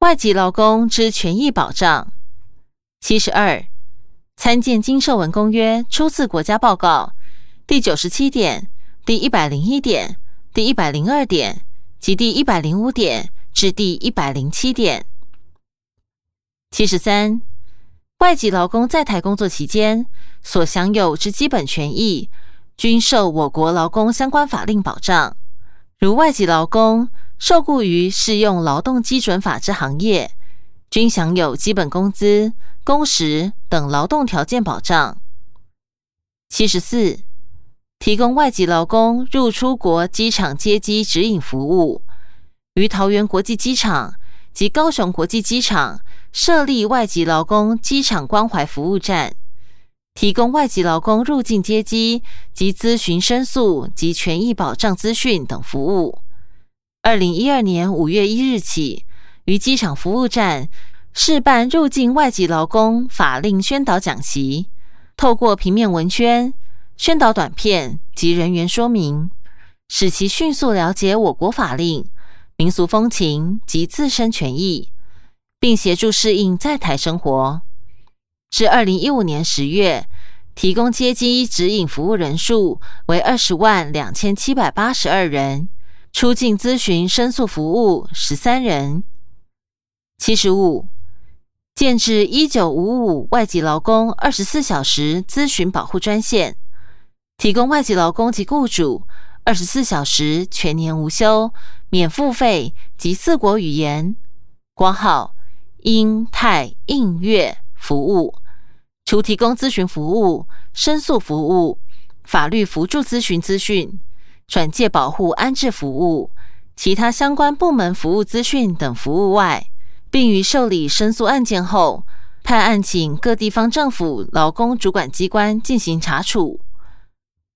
外籍劳工之权益保障。七十二，参见《经社文公约》初次国家报告第九十七点、第一百零一点、第一百零二点及第一百零五点至第一百零七点。七十三，外籍劳工在台工作期间所享有之基本权益，均受我国劳工相关法令保障。如外籍劳工受雇于适用劳动基准法之行业，均享有基本工资。工时等劳动条件保障。七十四，提供外籍劳工入出国机场接机指引服务，于桃园国际机场及高雄国际机场设立外籍劳工机场关怀服务站，提供外籍劳工入境接机及咨询申诉及权益保障资讯等服务。二零一二年五月一日起，于机场服务站。试办入境外籍劳工法令宣导讲习，透过平面文宣、宣导短片及人员说明，使其迅速了解我国法令、民俗风情及自身权益，并协助适应在台生活。至二零一五年十月，提供接机指引服务人数为二十万两千七百八十二人，出境咨询申诉服务十三人。七十五。建制一九五五外籍劳工二十四小时咨询保护专线，提供外籍劳工及雇主二十四小时全年无休、免付费及四国语言（括号英泰印粤）服务。除提供咨询服务、申诉服务、法律辅助咨询资讯、转介保护安置服务、其他相关部门服务资讯等服务外，并于受理申诉案件后，派案请各地方政府劳工主管机关进行查处。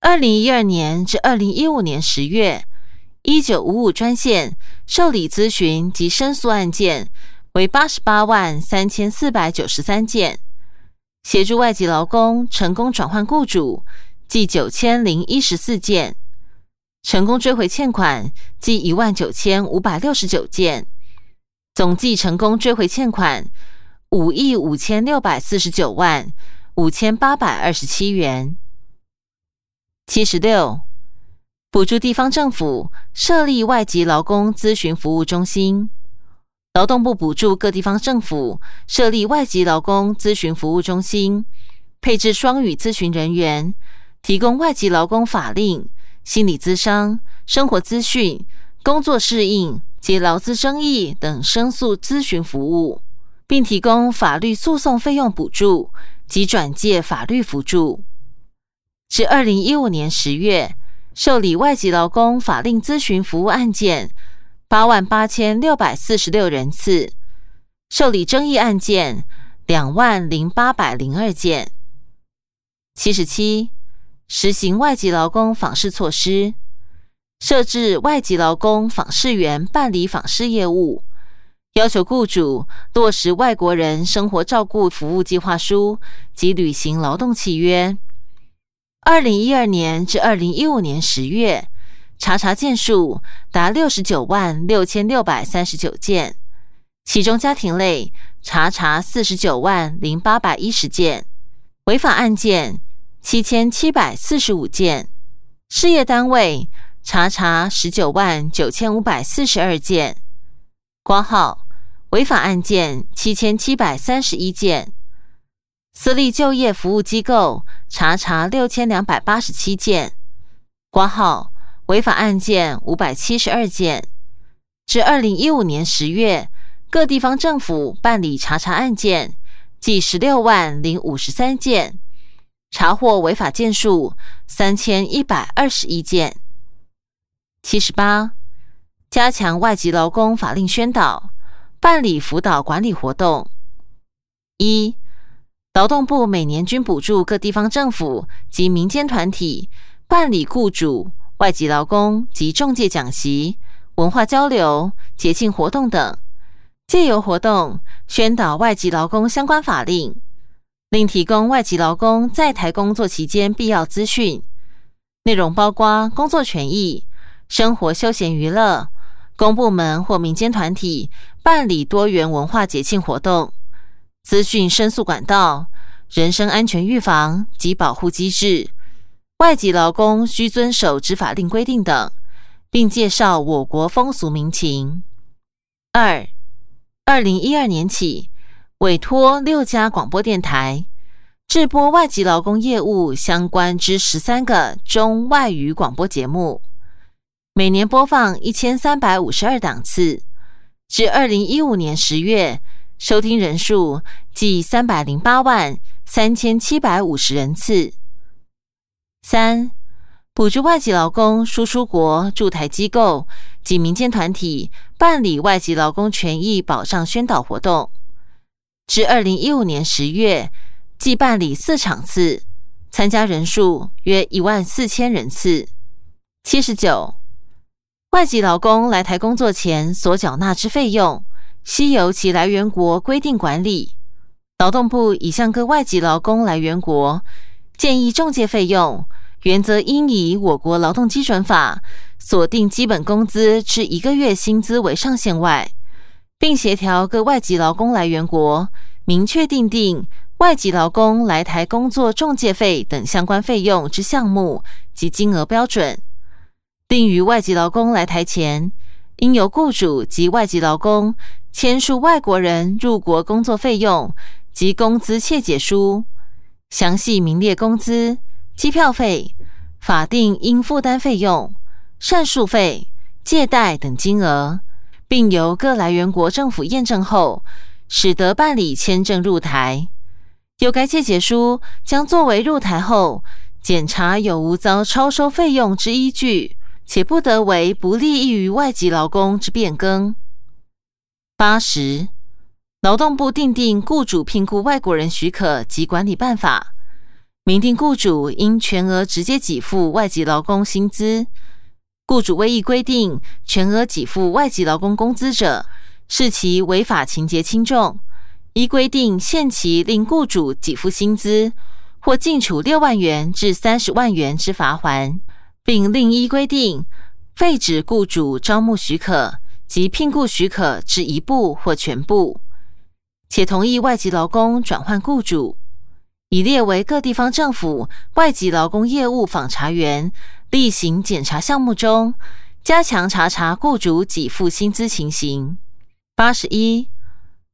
二零一二年至二零一五年十月，一九五五专线受理咨询及申诉案件为八十八万三千四百九十三件，协助外籍劳工成功转换雇主计九千零一十四件，成功追回欠款计一万九千五百六十九件。总计成功追回欠款五亿五千六百四十九万五千八百二十七元。七十六，补助地方政府设立外籍劳工咨询服务中心。劳动部补助各地方政府设立外籍劳工咨询服务中心，配置双语咨询人员，提供外籍劳工法令、心理咨商、生活资讯、工作适应。及劳资争议等申诉咨询服务，并提供法律诉讼费用补助及转介法律辅助。至二零一五年十月，受理外籍劳工法令咨询服务案件八万八千六百四十六人次，受理争议案件两万零八百零二件。七十七，实行外籍劳工访视措施。设置外籍劳工访视员办理访视业务，要求雇主落实外国人生活照顾服务计划书及履行劳动契约。二零一二年至二零一五年十月，查查件数达六十九万六千六百三十九件，其中家庭类查查四十九万零八百一十件，违法案件七千七百四十五件，事业单位。查查十九万九千五百四十二件，挂号违法案件七千七百三十一件，私立就业服务机构查查六千两百八十七件，挂号违法案件五百七十二件。至二零一五年十月，各地方政府办理查查案件计十六万零五十三件，查获违法件数三千一百二十一件。七十八，加强外籍劳工法令宣导，办理辅导管理活动。一，劳动部每年均补助各地方政府及民间团体办理雇主、外籍劳工及中介讲习、文化交流、节庆活动等，借由活动宣导外籍劳工相关法令，另提供外籍劳工在台工作期间必要资讯，内容包括工作权益。生活、休闲、娱乐、公部门或民间团体办理多元文化节庆活动、资讯申诉管道、人身安全预防及保护机制、外籍劳工需遵守之法令规定等，并介绍我国风俗民情。二，二零一二年起，委托六家广播电台。制播外籍劳工业务相关之十三个中外语广播节目，每年播放一千三百五十二档次，至二零一五年十月，收听人数计三百零八万三千七百五十人次。三、补助外籍劳工输出国驻台机构及民间团体办理外籍劳工权益保障宣导活动，至二零一五年十月。计办理四场次，参加人数约一万四千人次。七十九，外籍劳工来台工作前所缴纳之费用，悉由其来源国规定管理。劳动部已向各外籍劳工来源国建议中介费用，原则应以我国劳动基准法锁定基本工资至一个月薪资为上限外，并协调各外籍劳工来源国明确定定。外籍劳工来台工作中介费等相关费用之项目及金额标准，定于外籍劳工来台前，应由雇主及外籍劳工签署外国人入国工作费用及工资切结书，详细明列工资、机票费、法定应负担费用、善数费、借贷等金额，并由各来源国政府验证后，使得办理签证入台。有该借解书将作为入台后检查有无遭超收费用之依据，且不得为不利益于外籍劳工之变更。八十，劳动部订定雇主聘雇外国人许可及管理办法，明定雇主应全额直接给付外籍劳工薪资，雇主未依规定全额给付外籍劳工工资者，视其违法情节轻重。依规定限期令雇主给付薪资，或禁处六万元至三十万元之罚锾，并另依规定废止雇主招募许可及聘雇许可之一部或全部，且同意外籍劳工转换雇主，已列为各地方政府外籍劳工业务访查员例行检查项目中，加强查查雇主给付薪资情形。八十一。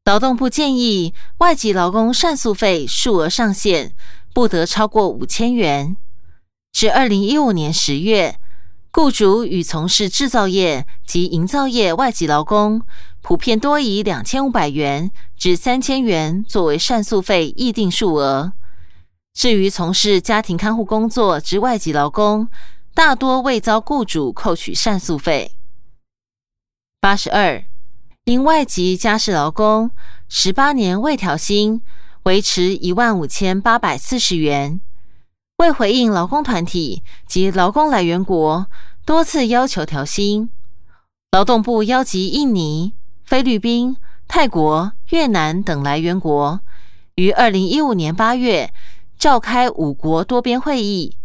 劳动部建议，外籍劳工善诉费数额上限不得超过五千元。至二零一五年十月，雇主与从事制造业及营造业外籍劳工，普遍多以两千五百元至三千元作为善诉费议定数额。至于从事家庭看护工作之外籍劳工，大多未遭雇主扣取善诉费。八十二。因外籍家事劳工十八年未调薪，维持一万五千八百四十元。为回应劳工团体及劳工来源国多次要求调薪，劳动部邀集印尼、菲律宾、泰国、越南等来源国，于二零一五年八月召开五国多边会议，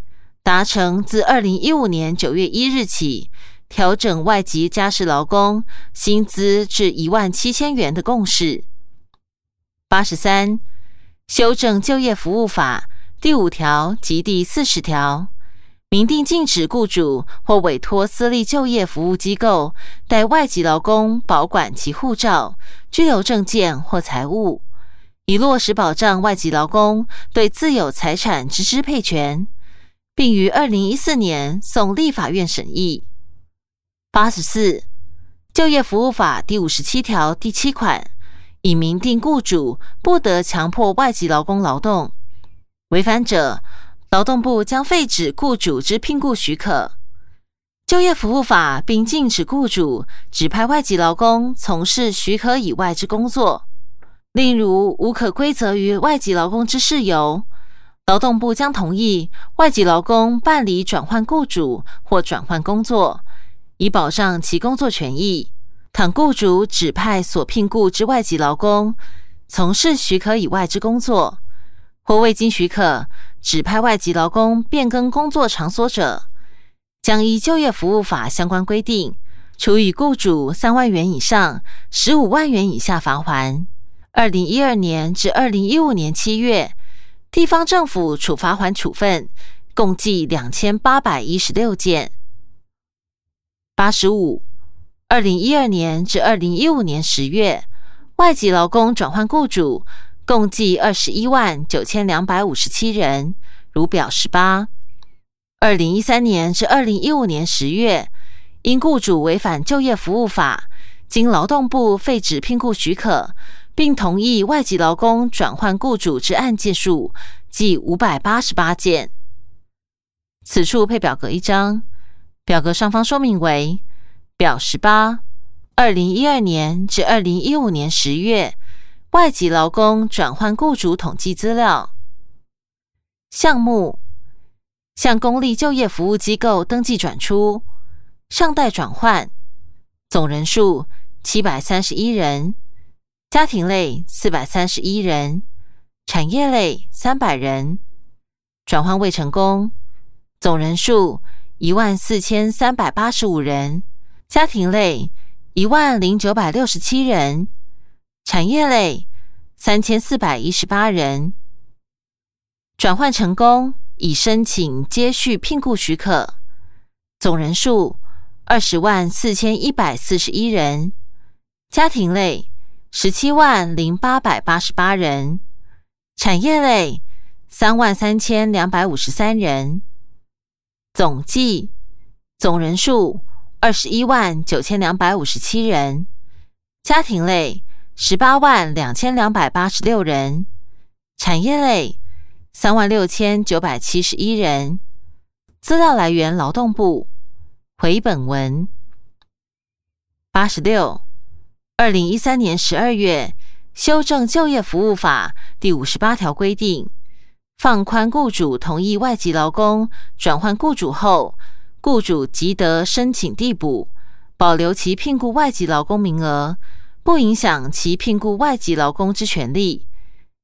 达成自二零一五年九月一日起。调整外籍家事劳工薪资至一万七千元的共识。八十三，修正就业服务法第五条及第四十条，明定禁止雇主或委托私立就业服务机构代外籍劳工保管其护照、居留证件或财物，以落实保障外籍劳工对自有财产之支配权，并于二零一四年送立法院审议。八十四，就业服务法第五十七条第七款已明定，雇主不得强迫外籍劳工劳动，违反者，劳动部将废止雇主之聘雇许可。就业服务法并禁止雇主指派外籍劳工从事许可以外之工作，例如无可归责于外籍劳工之事由，劳动部将同意外籍劳工办理转换雇主或转换工作。以保障其工作权益。倘雇主指派所聘雇之外籍劳工从事许可以外之工作，或未经许可指派外籍劳工变更工作场所者，将依就业服务法相关规定处以雇主三万元以上十五万元以下罚款。二零一二年至二零一五年七月，地方政府处罚款处分共计两千八百一十六件。八十五，二零一二年至二零一五年十月，外籍劳工转换雇主共计二十一万九千两百五十七人，如表十八。二零一三年至二零一五年十月，因雇主违反就业服务法，经劳动部废止聘雇许可。并同意外籍劳工转换雇主之案件数计五百八十八件。此处配表格一张，表格上方说明为表十八：二零一二年至二零一五年十月外籍劳工转换雇主统计资料。项目向公立就业服务机构登记转出，尚待转换，总人数七百三十一人。家庭类四百三十一人，产业类三百人，转换未成功，总人数一万四千三百八十五人。家庭类一万零九百六十七人，产业类三千四百一十八人。转换成功，已申请接续聘雇许可，总人数二十万四千一百四十一人。家庭类。十七万零八百八十八人，产业类三万三千两百五十三人，总计总人数二十一万九千两百五十七人，家庭类十八万两千两百八十六人，产业类三万六千九百七十一人。资料来源：劳动部。回本文八十六。二零一三年十二月修正就业服务法第五十八条规定，放宽雇主同意外籍劳工转换雇主后，雇主即得申请递补，保留其聘雇外籍劳工名额，不影响其聘雇外籍劳工之权利，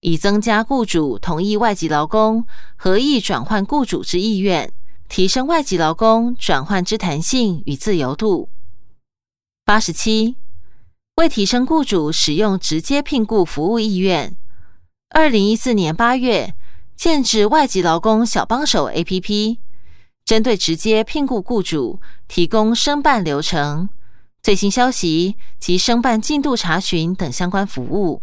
以增加雇主同意外籍劳工合意转换雇主之意愿，提升外籍劳工转换之弹性与自由度。八十七。为提升雇主使用直接聘雇服务意愿，二零一四年八月建制外籍劳工小帮手 APP，针对直接聘雇雇主提供申办流程、最新消息及申办进度查询等相关服务。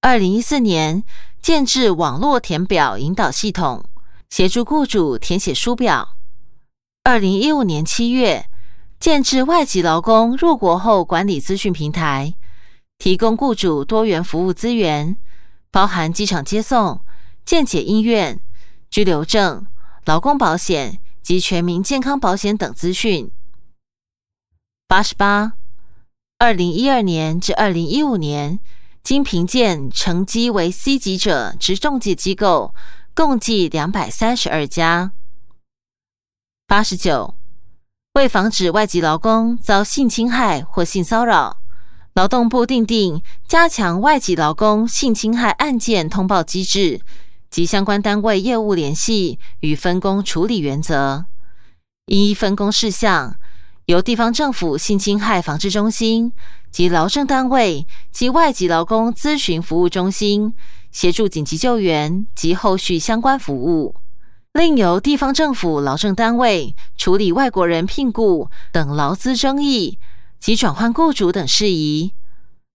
二零一四年建制网络填表引导系统，协助雇主填写书表。二零一五年七月。建制外籍劳工入国后管理资讯平台，提供雇主多元服务资源，包含机场接送、健检医院、居留证、劳工保险及全民健康保险等资讯。八十八，二零一二年至二零一五年，经评鉴成绩为 C 级者之中介机构，共计两百三十二家。八十九。为防止外籍劳工遭性侵害或性骚扰，劳动部订定加强外籍劳工性侵害案件通报机制及相关单位业务联系与分工处理原则。依分工事项，由地方政府性侵害防治中心及劳政单位及外籍劳工咨询服务中心协助紧急救援及后续相关服务。另由地方政府劳政单位处理外国人聘雇等劳资争议及转换雇主等事宜。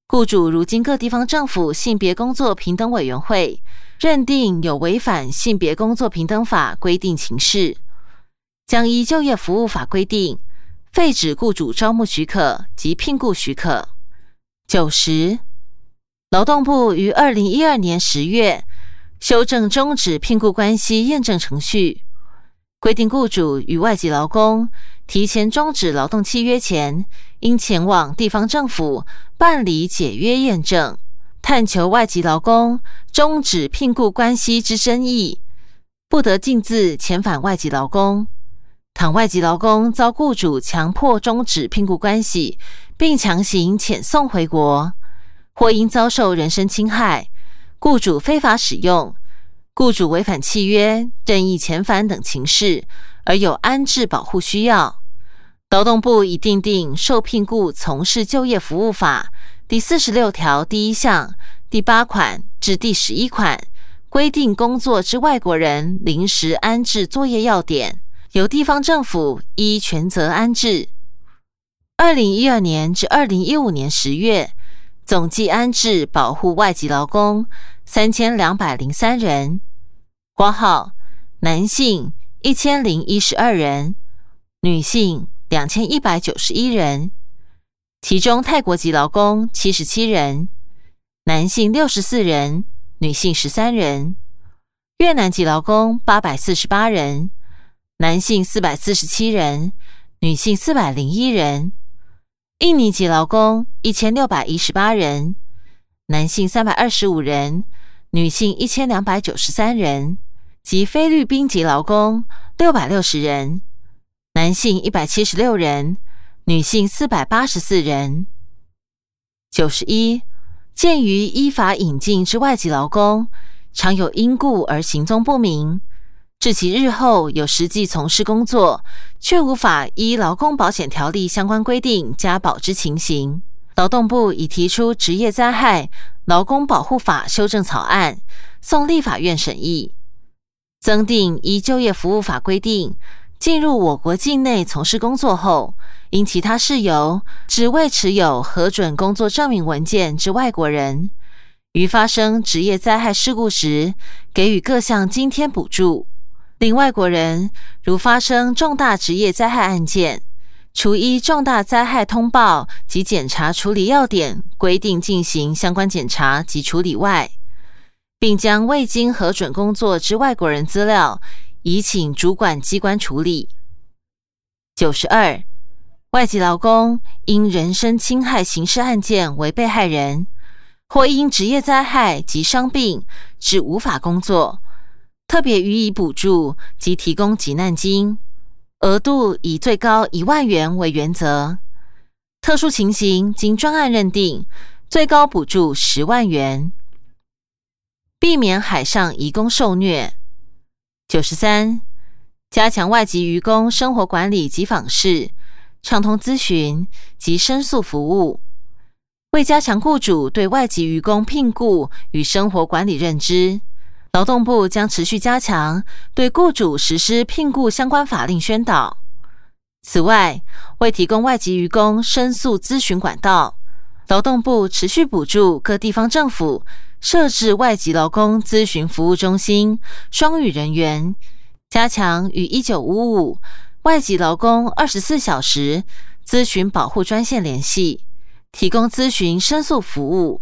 雇主如今各地方政府性别工作平等委员会认定有违反性别工作平等法规定情事，将依就业服务法规定废止雇主招募许可及聘雇许可。九十，劳动部于二零一二年十月。修正终止聘雇关系验证程序，规定雇主与外籍劳工提前终止劳动契约前，应前往地方政府办理解约验证，探求外籍劳工终止聘雇关系之争议，不得径自遣返外籍劳工。倘外籍劳工遭雇主强迫终止聘雇关系，并强行遣送回国，或因遭受人身侵害。雇主非法使用、雇主违反契约、任意遣返等情事，而有安置保护需要，劳动部已订定《受聘雇从事就业服务法》第四十六条第一项第八款至第十一款，规定工作之外国人临时安置作业要点，由地方政府依权责安置。二零一二年至二零一五年十月，总计安置保护外籍劳工三千两百零三人。括号男性一千零一十二人，女性两千一百九十一人，其中泰国籍劳工七十七人，男性六十四人，女性十三人；越南籍劳工八百四十八人，男性四百四十七人，女性四百零一人；印尼籍劳工一千六百一十八人，男性三百二十五人，女性一千两百九十三人。及菲律宾籍劳工六百六十人，男性一百七十六人，女性四百八十四人。九十一，鉴于依法引进之外籍劳工常有因故而行踪不明，致其日后有实际从事工作却无法依劳工保险条例相关规定加保之情形，劳动部已提出职业灾害劳工保护法修正草案，送立法院审议。增订依就业服务法规定，进入我国境内从事工作后，因其他事由只未持有核准工作证明文件之外国人，于发生职业灾害事故时，给予各项津贴补助。另外国人如发生重大职业灾害案件，除依重大灾害通报及检查处理要点规定进行相关检查及处理外，并将未经核准工作之外国人资料移请主管机关处理。九十二，外籍劳工因人身侵害刑事案件为被害人，或因职业灾害及伤病致无法工作，特别予以补助及提供急难金，额度以最高一万元为原则。特殊情形经专案认定，最高补助十万元。避免海上移工受虐。九十三，加强外籍渔工生活管理及访视，畅通咨询及申诉服务。为加强雇主对外籍渔工聘雇与生活管理认知，劳动部将持续加强对雇主实施聘雇相关法令宣导。此外，为提供外籍员工申诉咨询管道，劳动部持续补助各地方政府。设置外籍劳工咨询服务中心，双语人员，加强与一九五五外籍劳工二十四小时咨询保护专线联系，提供咨询申诉服务，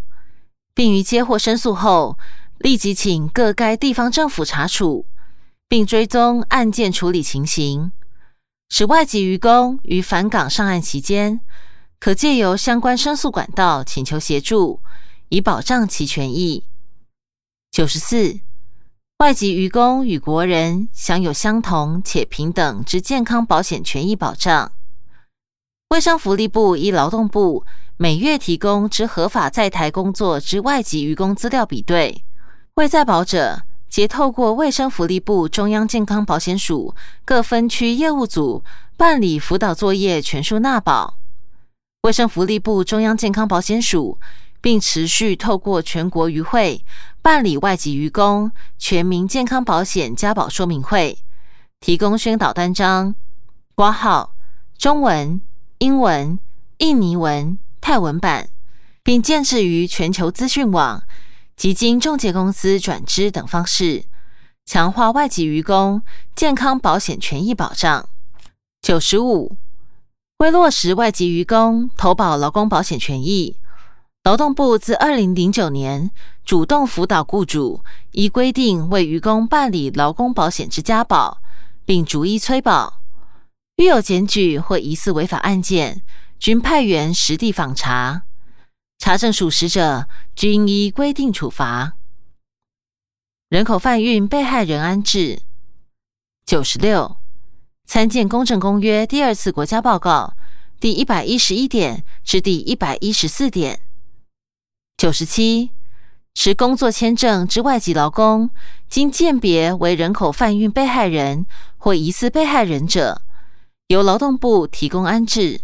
并于接获申诉后，立即请各该地方政府查处，并追踪案件处理情形，使外籍渔工于返港上岸期间，可借由相关申诉管道请求协助。以保障其权益。九十四，外籍渔工与国人享有相同且平等之健康保险权益保障。卫生福利部依劳动部每月提供之合法在台工作之外籍渔工资料比对，未在保者，皆透过卫生福利部中央健康保险署各分区业务组办理辅导作业，全数纳保。卫生福利部中央健康保险署。并持续透过全国渔会办理外籍渔工全民健康保险加保说明会，提供宣导单张、挂号、中文、英文、印尼文、泰文版，并建置于全球资讯网及经中介公司转支等方式，强化外籍渔工健康保险权益保障。九十五，为落实外籍渔工投保劳工保险权益。劳动部自二零零九年主动辅导雇主依规定为渔工办理劳工保险之家保，并逐一催保。遇有检举或疑似违法案件，均派员实地访查，查证属实者，均依规定处罚。人口贩运被害人安置。九十六，参见《公正公约》第二次国家报告第一百一十一点至第一百一十四点。九十七，持工作签证之外籍劳工，经鉴别为人口贩运被害人或疑似被害人者，由劳动部提供安置。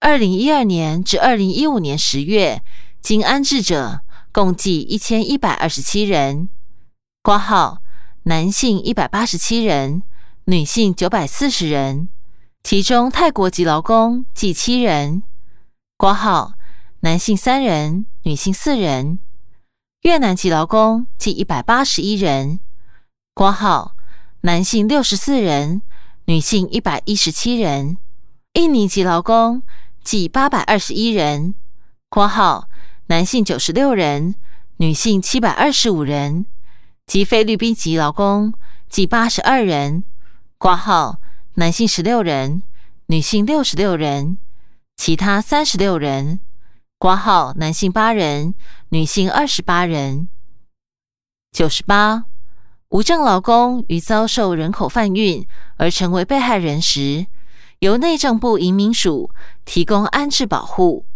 二零一二年至二零一五年十月，经安置者共计一千一百二十七人。挂号男性一百八十七人，女性九百四十人，其中泰国籍劳工计七人。挂号男性三人，女性四人。越南籍劳工计一百八十一人。挂号男性六十四人，女性一百一十七人。印尼籍劳工。计八百二十一人（括号男性九十六人，女性七百二十五人）及菲律宾籍劳工计八十二人（括号男性十六人，女性六十六人）其他三十六人（括号男性八人，女性二十八人）九十八无证劳工于遭受人口贩运而成为被害人时。由内政部移民署提供安置保护，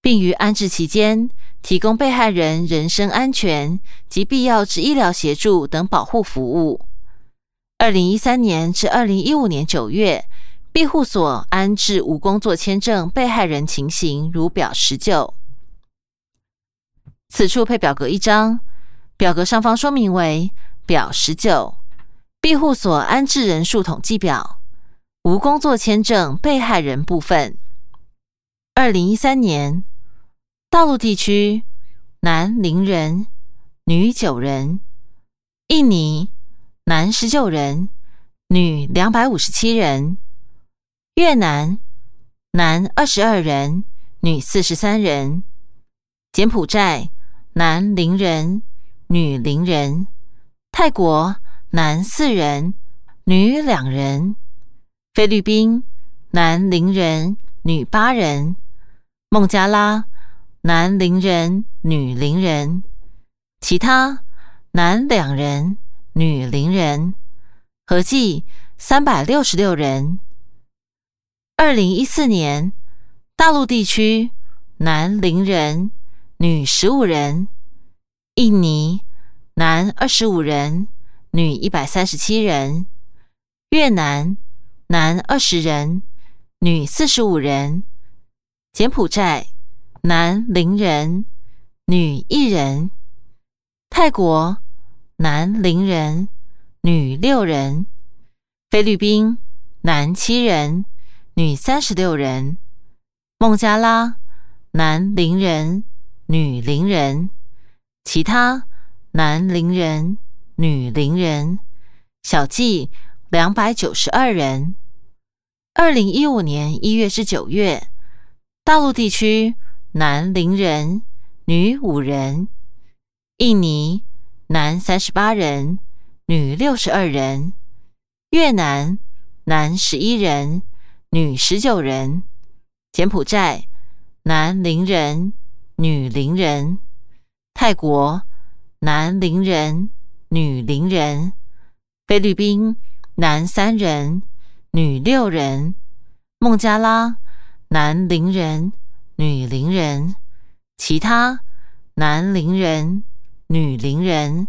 并于安置期间提供被害人人身安全及必要之医疗协助等保护服务。二零一三年至二零一五年九月，庇护所安置无工作签证被害人情形如表十九。此处配表格一张，表格上方说明为表十九，庇护所安置人数统计表。无工作签证被害人部分：二零一三年，大陆地区男零人，女九人；印尼男十九人，女两百五十七人；越南男二十二人，女四十三人；柬埔寨男零人，女零人；泰国男四人，女两人。菲律宾男零人，女八人；孟加拉男零人，女零人；其他男两人，女零人，合计三百六十六人。二零一四年，大陆地区男零人，女十五人；印尼男二十五人，女一百三十七人；越南。男二十人，女四十五人；柬埔寨男零人，女一人；泰国男零人，女六人；菲律宾男七人，女三十六人；孟加拉男零人，女零人；其他男零人，女零人，小计两百九十二人。二零一五年一月至九月，大陆地区男零人，女五人；印尼男三十八人，女六十二人；越南男十一人，女十九人；柬埔寨男零人，女零人；泰国男零人，女零人；菲律宾男三人。女六人，孟加拉男零人，女零人，其他男零人，女零人，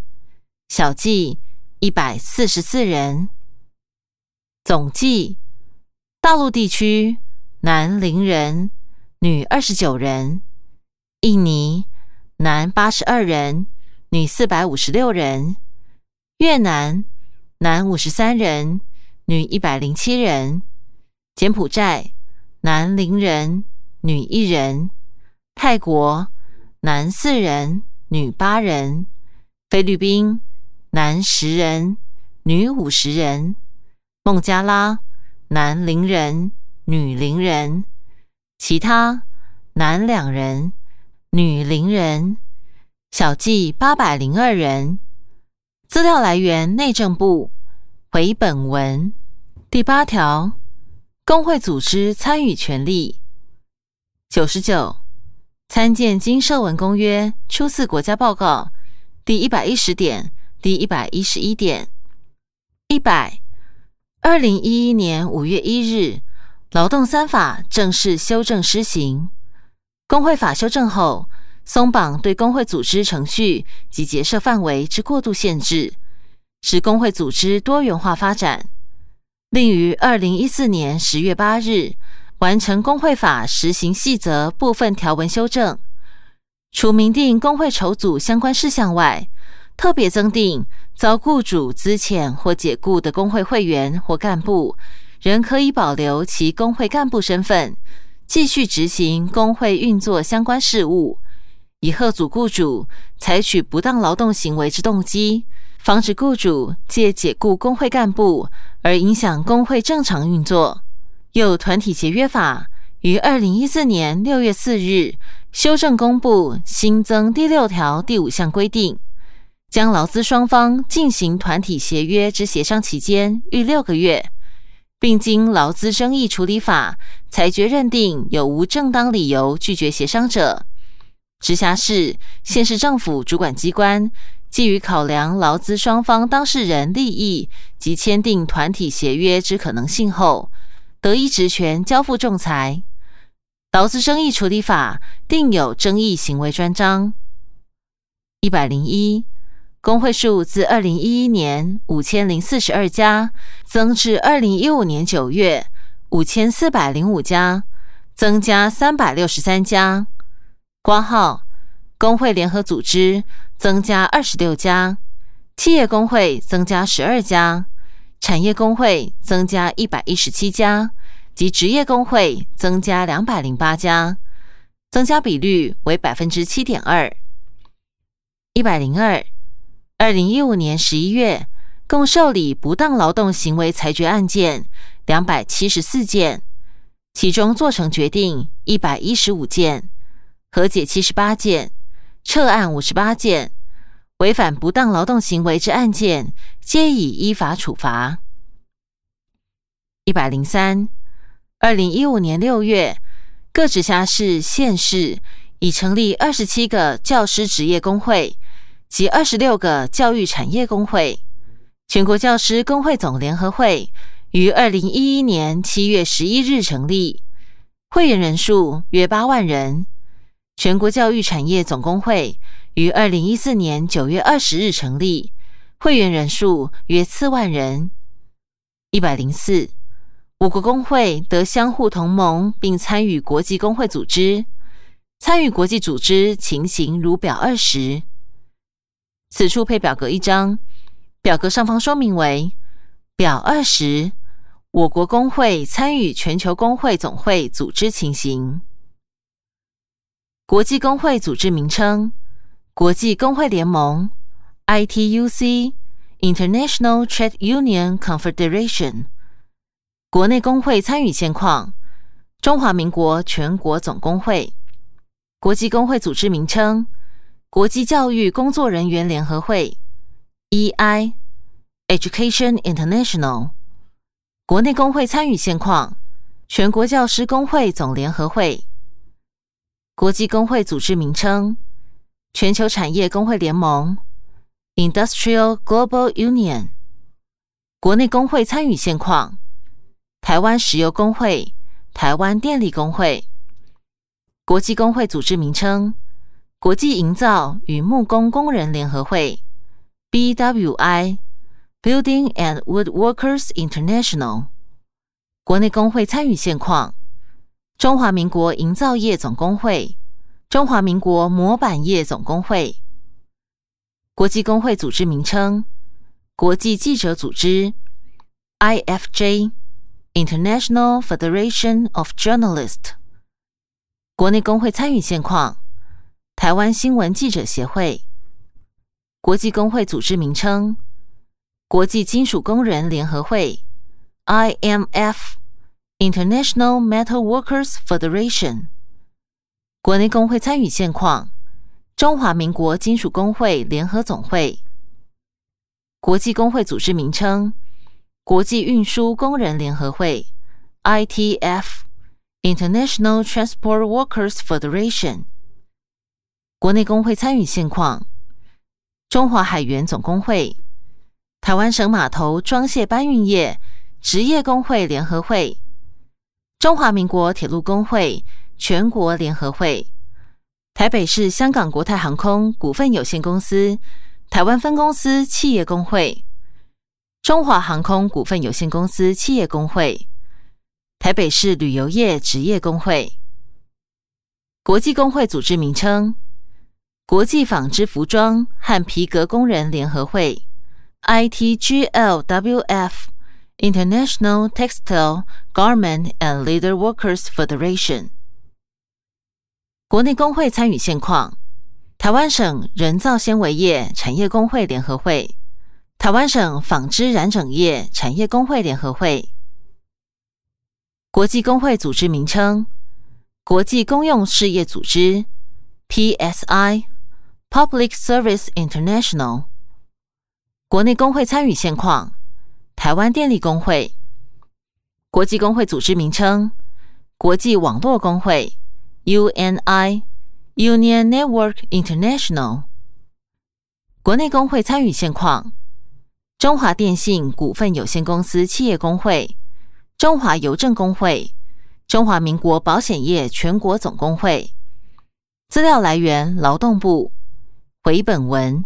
小计一百四十四人，总计大陆地区男零人，女二十九人，印尼男八十二人，女四百五十六人，越南男五十三人。女一百零七人，柬埔寨男零人，女一人；泰国男四人，女八人；菲律宾男十人，女五十人；孟加拉男零人，女零人；其他男两人，女零人，小计八百零二人。资料来源：内政部。回本文第八条，工会组织参与权利。九十九，参见经社文公约初次国家报告第一百一十点、第一百一十一点。一百，二零一一年五月一日，劳动三法正式修正施行。工会法修正后，松绑对工会组织程序及结社范围之过度限制。使工会组织多元化发展，另于二零一四年十月八日完成工会法实行细则部分条文修正，除明定工会筹组相关事项外，特别增订遭雇主资遣或解雇的工会会员或干部，仍可以保留其工会干部身份，继续执行工会运作相关事务，以贺阻雇主采取不当劳动行为之动机。防止雇主借解雇工会干部而影响工会正常运作。有团体协约法于二零一四年六月四日修正公布，新增第六条第五项规定，将劳资双方进行团体协约之协商期间逾六个月，并经劳资争议处理法裁决认定有无正当理由拒绝协商者，直辖市、县市政府主管机关。基于考量劳资双方当事人利益及签订团体协约之可能性后，得依职权交付仲裁。劳资争议处理法定有争议行为专章。一百零一，工会数自二零一一年五千零四十二家增至二零一五年九月五千四百零五家，增加三百六十三家。挂号工会联合组织。增加二十六家，企业工会增加十二家，产业工会增加一百一十七家，及职业工会增加两百零八家，增加比率为百分之七点二。一百零二，二零一五年十一月，共受理不当劳动行为裁决案件两百七十四件，其中做成决定一百一十五件，和解七十八件。撤案五十八件，违反不当劳动行为之案件，皆已依法处罚。一百零三，二零一五年六月，各直辖市、县市已成立二十七个教师职业工会及二十六个教育产业工会。全国教师工会总联合会于二零一一年七月十一日成立，会员人数约八万人。全国教育产业总工会于二零一四年九月二十日成立，会员人数约四万人。一百零四，五国工会得相互同盟，并参与国际工会组织。参与国际组织情形如表二十。此处配表格一张，表格上方说明为表二十，我国工会参与全球工会总会组织情形。国际工会组织名称：国际工会联盟 （ITUC，International Trade Union Confederation）。国内工会参与现况：中华民国全国总工会。国际工会组织名称：国际教育工作人员联合会 （EI，Education International）。国内工会参与现况：全国教师工会总联合会。国际工会组织名称：全球产业工会联盟 （Industrial Global Union）。国内工会参与现况：台湾石油工会、台湾电力工会。国际工会组织名称：国际营造与木工工人联合会 （BWI，Building and Woodworkers International）。国内工会参与现况。中华民国营造业总工会、中华民国模板业总工会、国际工会组织名称：国际记者组织 （IFJ，International Federation of Journalists）。国内工会参与现况：台湾新闻记者协会。国际工会组织名称：国际金属工人联合会 （IMF）。International Metal Workers Federation，国内工会参与现况：中华民国金属工会联合总会。国际工会组织名称：国际运输工人联合会 （ITF，International Transport Workers Federation）。国内工会参与现况：中华海员总工会、台湾省码头装卸搬运业职业工会联合会。中华民国铁路工会全国联合会、台北市香港国泰航空股份有限公司台湾分公司企业工会、中华航空股份有限公司企业工会、台北市旅游业职业工会。国际工会组织名称：国际纺织服装和皮革工人联合会。（ITGLWF） International Textile Garment and Leather Workers Federation）。国内工会参与现况：台湾省人造纤维业产业工会联合会。台湾省纺织染整业产业工会联合会，国际工会组织名称：国际公用事业组织 （PSI，Public Service International）。国内工会参与现况：台湾电力工会。国际工会组织名称：国际网络工会 （UNI，Union Network International）。国内工会参与现况。中华电信股份有限公司企业工会、中华邮政工会、中华民国保险业全国总工会。资料来源：劳动部。回本文。